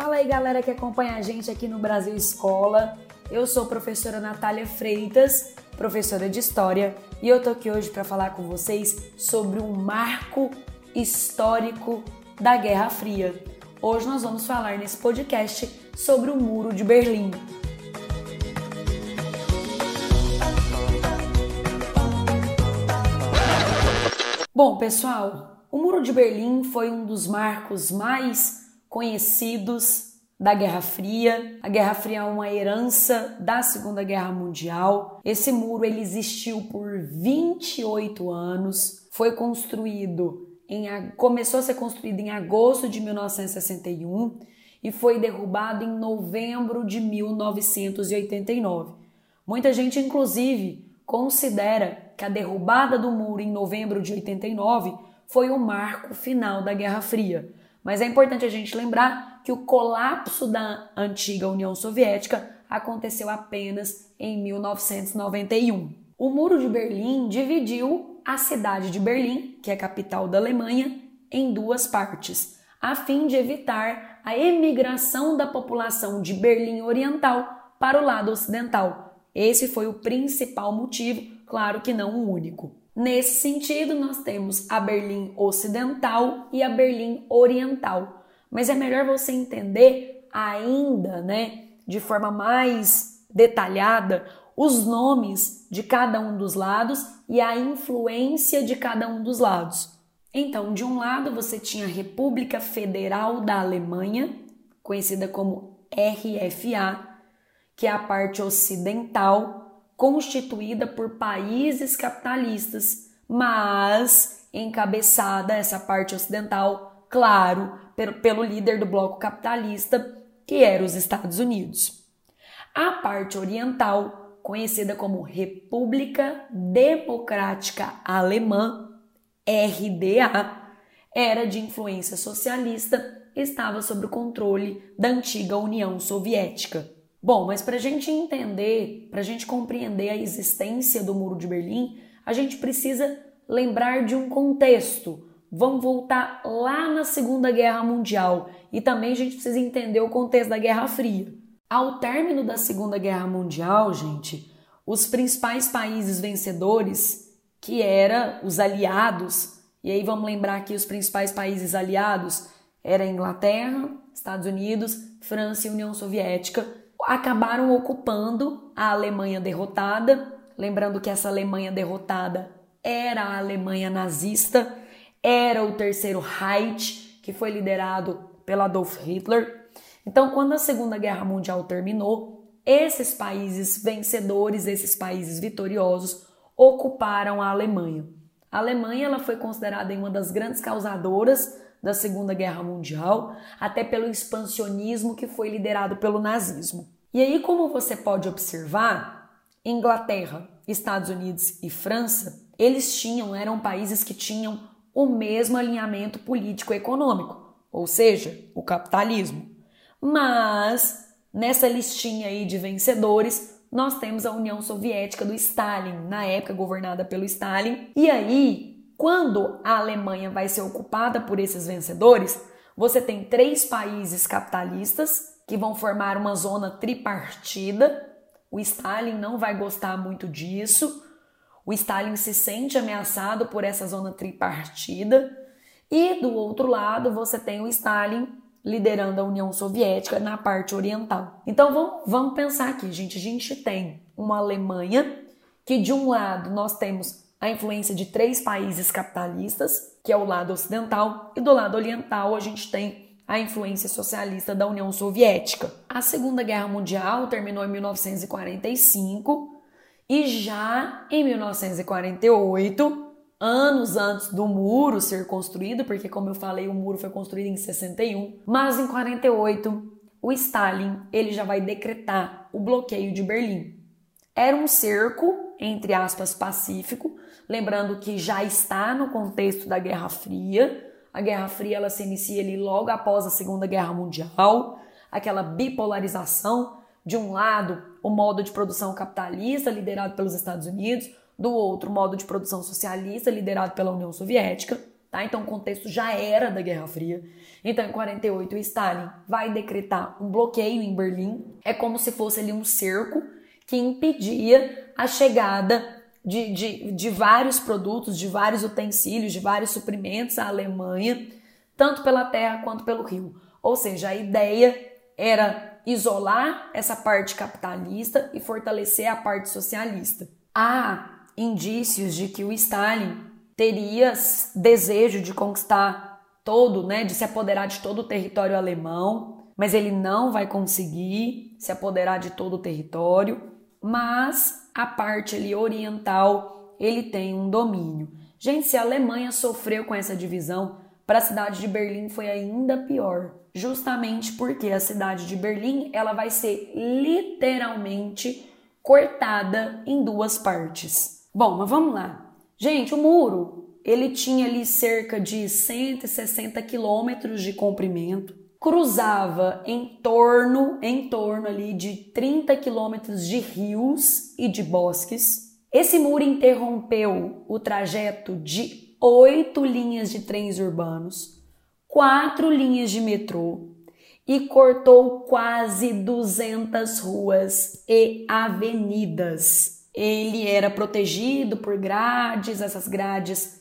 Fala aí, galera que acompanha a gente aqui no Brasil Escola. Eu sou a professora Natália Freitas, professora de História, e eu tô aqui hoje para falar com vocês sobre um marco histórico da Guerra Fria. Hoje nós vamos falar nesse podcast sobre o Muro de Berlim. Bom, pessoal, o Muro de Berlim foi um dos marcos mais conhecidos da Guerra Fria. A Guerra Fria é uma herança da Segunda Guerra Mundial. Esse muro ele existiu por 28 anos, foi construído em começou a ser construído em agosto de 1961 e foi derrubado em novembro de 1989. Muita gente inclusive considera que a derrubada do muro em novembro de 89 foi o marco final da Guerra Fria. Mas é importante a gente lembrar que o colapso da antiga União Soviética aconteceu apenas em 1991. O Muro de Berlim dividiu a cidade de Berlim, que é a capital da Alemanha, em duas partes, a fim de evitar a emigração da população de Berlim Oriental para o lado ocidental. Esse foi o principal motivo, claro que não o único. Nesse sentido, nós temos a Berlim Ocidental e a Berlim Oriental. Mas é melhor você entender ainda, né, de forma mais detalhada, os nomes de cada um dos lados e a influência de cada um dos lados. Então, de um lado você tinha a República Federal da Alemanha, conhecida como RFA, que é a parte ocidental constituída por países capitalistas, mas encabeçada essa parte ocidental, claro, pelo líder do bloco capitalista, que era os Estados Unidos. A parte oriental, conhecida como República Democrática Alemã, RDA, era de influência socialista, estava sob o controle da antiga União Soviética. Bom, mas para a gente entender, para a gente compreender a existência do Muro de Berlim, a gente precisa lembrar de um contexto. Vamos voltar lá na Segunda Guerra Mundial e também a gente precisa entender o contexto da Guerra Fria. Ao término da Segunda Guerra Mundial, gente, os principais países vencedores, que eram os aliados, e aí vamos lembrar que os principais países aliados eram Inglaterra, Estados Unidos, França e União Soviética, acabaram ocupando a Alemanha derrotada. Lembrando que essa Alemanha derrotada era a Alemanha nazista, era o terceiro Reich, que foi liderado pelo Adolf Hitler. Então, quando a Segunda Guerra Mundial terminou, esses países vencedores, esses países vitoriosos, ocuparam a Alemanha. A Alemanha ela foi considerada uma das grandes causadoras da Segunda Guerra Mundial, até pelo expansionismo que foi liderado pelo nazismo. E aí, como você pode observar, Inglaterra, Estados Unidos e França, eles tinham, eram países que tinham o mesmo alinhamento político-econômico, ou seja, o capitalismo. Mas nessa listinha aí de vencedores, nós temos a União Soviética do Stalin, na época governada pelo Stalin. E aí, quando a Alemanha vai ser ocupada por esses vencedores, você tem três países capitalistas que vão formar uma zona tripartida. O Stalin não vai gostar muito disso. O Stalin se sente ameaçado por essa zona tripartida. E do outro lado, você tem o Stalin liderando a União Soviética na parte oriental. Então vamos, vamos pensar aqui, gente. A gente tem uma Alemanha que, de um lado, nós temos a influência de três países capitalistas, que é o lado ocidental, e do lado oriental a gente tem a influência socialista da União Soviética. A Segunda Guerra Mundial terminou em 1945 e já em 1948, anos antes do muro ser construído, porque como eu falei, o muro foi construído em 61, mas em 48 o Stalin ele já vai decretar o bloqueio de Berlim. Era um cerco, entre aspas, pacífico, lembrando que já está no contexto da Guerra Fria. A Guerra Fria ela se inicia ali logo após a Segunda Guerra Mundial, aquela bipolarização, de um lado, o modo de produção capitalista liderado pelos Estados Unidos, do outro, o modo de produção socialista liderado pela União Soviética. tá? Então o contexto já era da Guerra Fria. Então em 48 o Stalin vai decretar um bloqueio em Berlim. É como se fosse ali um cerco que impedia a chegada de, de, de vários produtos, de vários utensílios, de vários suprimentos à Alemanha, tanto pela terra quanto pelo rio. Ou seja, a ideia era isolar essa parte capitalista e fortalecer a parte socialista. Há indícios de que o Stalin teria desejo de conquistar todo, né, de se apoderar de todo o território alemão, mas ele não vai conseguir se apoderar de todo o território, mas a parte ali oriental ele tem um domínio. Gente, se a Alemanha sofreu com essa divisão, para a cidade de Berlim foi ainda pior, justamente porque a cidade de Berlim ela vai ser literalmente cortada em duas partes. Bom, mas vamos lá. Gente, o muro ele tinha ali cerca de 160 quilômetros de comprimento, cruzava em torno, em torno ali de 30 quilômetros de rios e de bosques. Esse muro interrompeu o trajeto de oito linhas de trens urbanos, quatro linhas de metrô e cortou quase 200 ruas e avenidas. Ele era protegido por grades, essas grades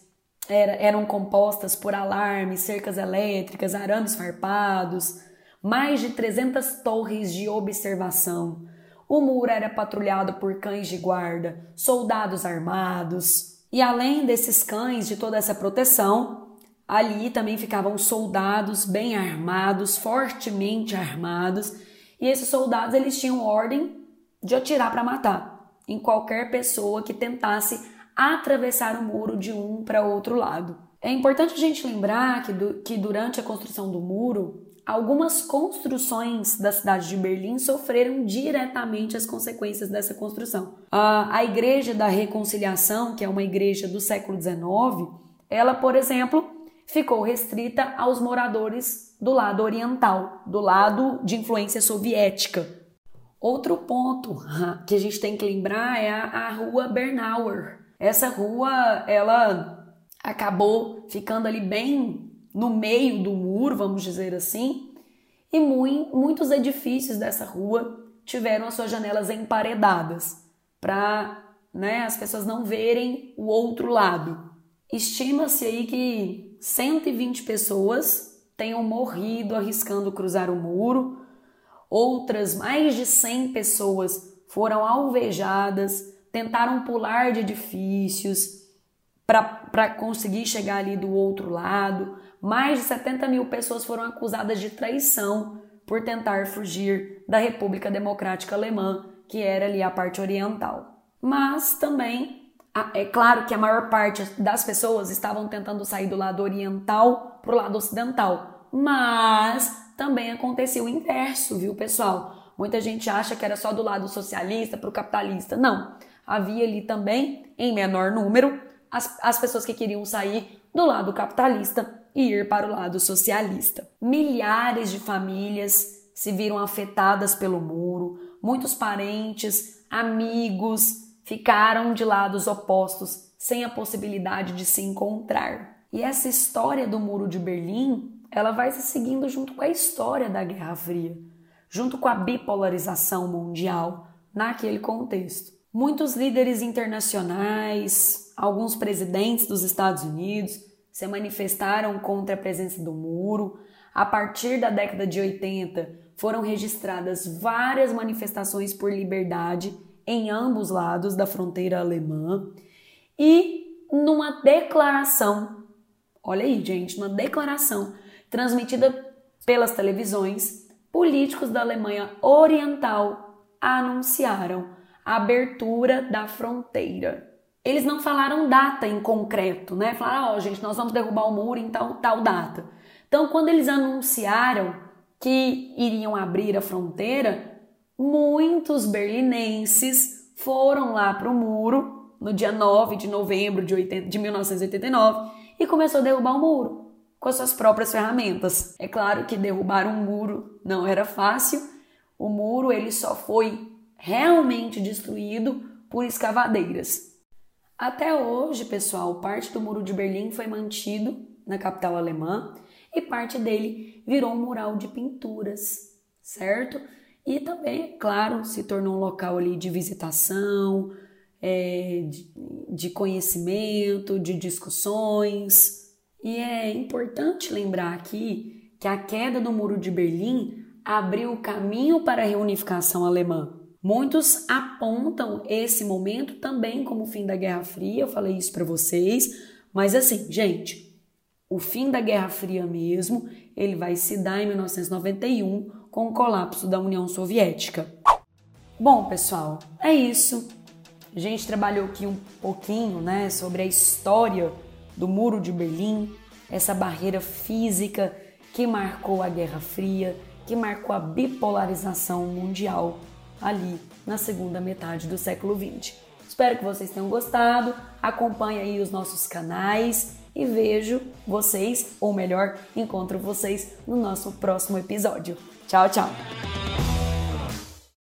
era, eram compostas por alarmes, cercas elétricas, arames farpados, mais de 300 torres de observação. O muro era patrulhado por cães de guarda, soldados armados. E além desses cães, de toda essa proteção, ali também ficavam soldados bem armados, fortemente armados. E esses soldados eles tinham ordem de atirar para matar em qualquer pessoa que tentasse atravessar o muro de um para outro lado. É importante a gente lembrar que, do, que durante a construção do muro, algumas construções da cidade de Berlim sofreram diretamente as consequências dessa construção. A, a Igreja da Reconciliação, que é uma igreja do século XIX, ela, por exemplo, ficou restrita aos moradores do lado oriental, do lado de influência soviética. Outro ponto que a gente tem que lembrar é a, a rua Bernauer, essa rua, ela acabou ficando ali bem no meio do muro, vamos dizer assim, e muito, muitos edifícios dessa rua tiveram as suas janelas emparedadas para né, as pessoas não verem o outro lado. Estima-se aí que 120 pessoas tenham morrido arriscando cruzar o muro, outras mais de 100 pessoas foram alvejadas, tentaram pular de edifícios para conseguir chegar ali do outro lado. Mais de 70 mil pessoas foram acusadas de traição por tentar fugir da República Democrática Alemã, que era ali a parte oriental. Mas também é claro que a maior parte das pessoas estavam tentando sair do lado oriental para o lado ocidental, mas também acontecia o inverso, viu, pessoal? Muita gente acha que era só do lado socialista para o capitalista. Não havia ali também, em menor número, as, as pessoas que queriam sair do lado capitalista e ir para o lado socialista. Milhares de famílias se viram afetadas pelo muro, muitos parentes, amigos ficaram de lados opostos sem a possibilidade de se encontrar. E essa história do Muro de Berlim, ela vai se seguindo junto com a história da Guerra Fria, junto com a bipolarização mundial naquele contexto. Muitos líderes internacionais, alguns presidentes dos Estados Unidos se manifestaram contra a presença do muro. A partir da década de 80, foram registradas várias manifestações por liberdade em ambos lados da fronteira alemã. E numa declaração, olha aí, gente, uma declaração transmitida pelas televisões, políticos da Alemanha Oriental anunciaram abertura da fronteira. Eles não falaram data em concreto, né? Falaram, ó, oh, gente, nós vamos derrubar o muro em tal, tal data. Então, quando eles anunciaram que iriam abrir a fronteira, muitos berlinenses foram lá para o muro no dia 9 de novembro de, 80, de 1989 e começou a derrubar o muro com as suas próprias ferramentas. É claro que derrubar um muro não era fácil. O muro ele só foi realmente destruído por escavadeiras. Até hoje, pessoal, parte do Muro de Berlim foi mantido na capital alemã, e parte dele virou um mural de pinturas, certo? E também, é claro, se tornou um local ali de visitação, é, de, de conhecimento, de discussões. E é importante lembrar aqui que a queda do Muro de Berlim abriu o caminho para a reunificação alemã. Muitos apontam esse momento também como o fim da Guerra Fria, eu falei isso para vocês, mas assim, gente, o fim da Guerra Fria mesmo, ele vai se dar em 1991 com o colapso da União Soviética. Bom, pessoal, é isso. A gente trabalhou aqui um pouquinho, né, sobre a história do Muro de Berlim, essa barreira física que marcou a Guerra Fria, que marcou a bipolarização mundial ali na segunda metade do século XX. Espero que vocês tenham gostado. Acompanhe aí os nossos canais e vejo vocês, ou melhor, encontro vocês no nosso próximo episódio. Tchau, tchau!